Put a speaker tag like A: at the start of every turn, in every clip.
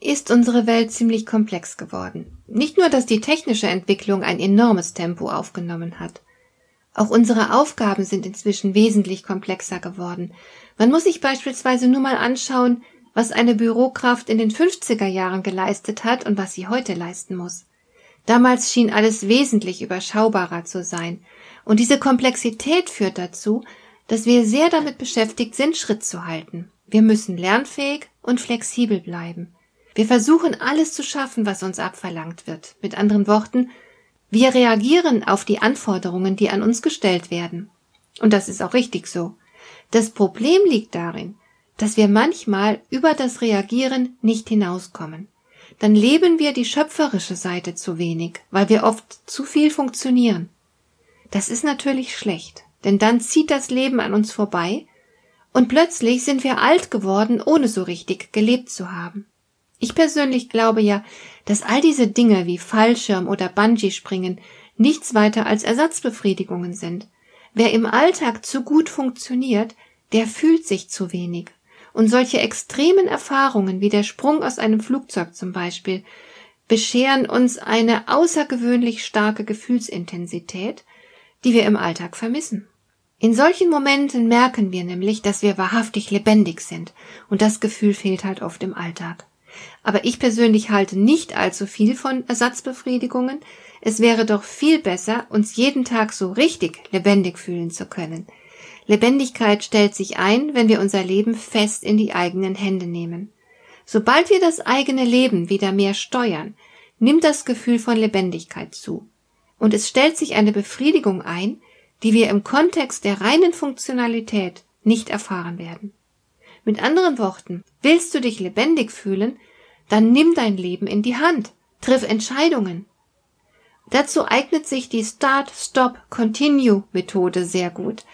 A: ist unsere Welt ziemlich komplex geworden. Nicht nur, dass die technische Entwicklung ein enormes Tempo aufgenommen hat. Auch unsere Aufgaben sind inzwischen wesentlich komplexer geworden. Man muss sich beispielsweise nur mal anschauen, was eine Bürokraft in den 50er Jahren geleistet hat und was sie heute leisten muss. Damals schien alles wesentlich überschaubarer zu sein. Und diese Komplexität führt dazu, dass wir sehr damit beschäftigt sind, Schritt zu halten. Wir müssen lernfähig und flexibel bleiben. Wir versuchen alles zu schaffen, was uns abverlangt wird. Mit anderen Worten, wir reagieren auf die Anforderungen, die an uns gestellt werden. Und das ist auch richtig so. Das Problem liegt darin, dass wir manchmal über das Reagieren nicht hinauskommen. Dann leben wir die schöpferische Seite zu wenig, weil wir oft zu viel funktionieren. Das ist natürlich schlecht, denn dann zieht das Leben an uns vorbei und plötzlich sind wir alt geworden, ohne so richtig gelebt zu haben. Ich persönlich glaube ja, dass all diese Dinge wie Fallschirm oder Bungee-Springen nichts weiter als Ersatzbefriedigungen sind. Wer im Alltag zu gut funktioniert, der fühlt sich zu wenig. Und solche extremen Erfahrungen wie der Sprung aus einem Flugzeug zum Beispiel bescheren uns eine außergewöhnlich starke Gefühlsintensität, die wir im Alltag vermissen. In solchen Momenten merken wir nämlich, dass wir wahrhaftig lebendig sind, und das Gefühl fehlt halt oft im Alltag. Aber ich persönlich halte nicht allzu viel von Ersatzbefriedigungen. Es wäre doch viel besser, uns jeden Tag so richtig lebendig fühlen zu können. Lebendigkeit stellt sich ein, wenn wir unser Leben fest in die eigenen Hände nehmen. Sobald wir das eigene Leben wieder mehr steuern, nimmt das Gefühl von Lebendigkeit zu. Und es stellt sich eine Befriedigung ein, die wir im Kontext der reinen Funktionalität nicht erfahren werden. Mit anderen Worten, willst du dich lebendig fühlen, dann nimm dein Leben in die Hand, triff Entscheidungen. Dazu eignet sich die Start, Stop, Continue Methode sehr gut.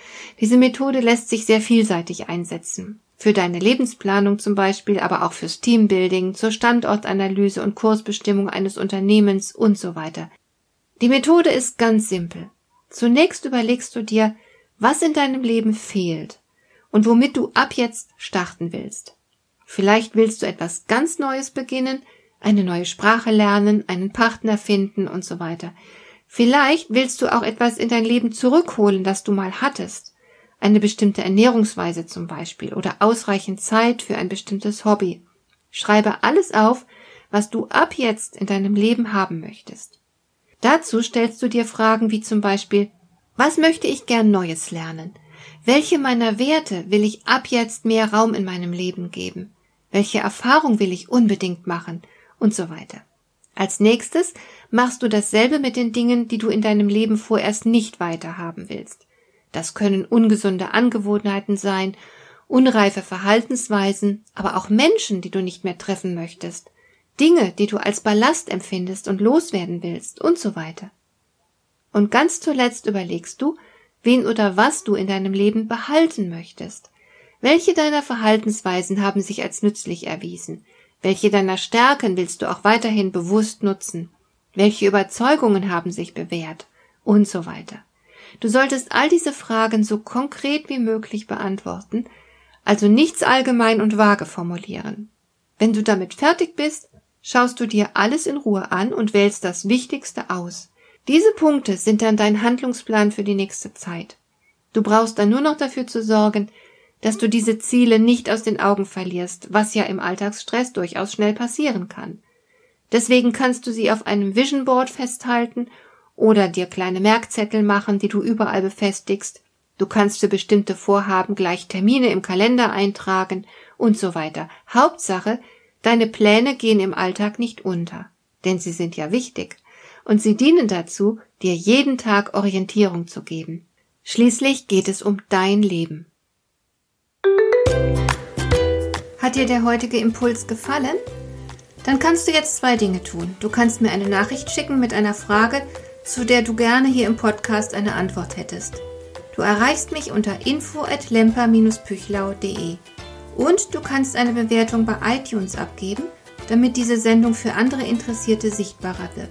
A: Diese Methode lässt sich sehr vielseitig einsetzen. Für deine Lebensplanung zum Beispiel, aber auch fürs Teambuilding, zur Standortanalyse und Kursbestimmung eines Unternehmens und so weiter. Die Methode ist ganz simpel. Zunächst überlegst du dir, was in deinem Leben fehlt und womit du ab jetzt starten willst. Vielleicht willst du etwas ganz Neues beginnen, eine neue Sprache lernen, einen Partner finden und so weiter. Vielleicht willst du auch etwas in dein Leben zurückholen, das du mal hattest. Eine bestimmte Ernährungsweise zum Beispiel oder ausreichend Zeit für ein bestimmtes Hobby. Schreibe alles auf, was du ab jetzt in deinem Leben haben möchtest. Dazu stellst du dir Fragen wie zum Beispiel, was möchte ich gern Neues lernen? Welche meiner Werte will ich ab jetzt mehr Raum in meinem Leben geben? Welche Erfahrung will ich unbedingt machen? Und so weiter. Als nächstes machst du dasselbe mit den Dingen, die du in deinem Leben vorerst nicht weiterhaben willst. Das können ungesunde Angewohnheiten sein, unreife Verhaltensweisen, aber auch Menschen, die du nicht mehr treffen möchtest, Dinge, die du als Ballast empfindest und loswerden willst und so weiter. Und ganz zuletzt überlegst du, wen oder was du in deinem Leben behalten möchtest. Welche deiner Verhaltensweisen haben sich als nützlich erwiesen? Welche deiner Stärken willst du auch weiterhin bewusst nutzen? Welche Überzeugungen haben sich bewährt? Und so weiter. Du solltest all diese Fragen so konkret wie möglich beantworten, also nichts allgemein und vage formulieren. Wenn du damit fertig bist, schaust du dir alles in Ruhe an und wählst das Wichtigste aus. Diese Punkte sind dann dein Handlungsplan für die nächste Zeit. Du brauchst dann nur noch dafür zu sorgen, dass du diese Ziele nicht aus den Augen verlierst, was ja im Alltagsstress durchaus schnell passieren kann. Deswegen kannst du sie auf einem Vision Board festhalten oder dir kleine Merkzettel machen, die du überall befestigst. Du kannst für bestimmte Vorhaben gleich Termine im Kalender eintragen und so weiter. Hauptsache, deine Pläne gehen im Alltag nicht unter, denn sie sind ja wichtig und sie dienen dazu, dir jeden Tag Orientierung zu geben. Schließlich geht es um dein Leben. Hat dir der heutige Impuls gefallen? Dann kannst du jetzt zwei Dinge tun. Du kannst mir eine Nachricht schicken mit einer Frage, zu der du gerne hier im Podcast eine Antwort hättest. Du erreichst mich unter info@lemper-püchlau.de. Und du kannst eine Bewertung bei iTunes abgeben, damit diese Sendung für andere Interessierte sichtbarer wird.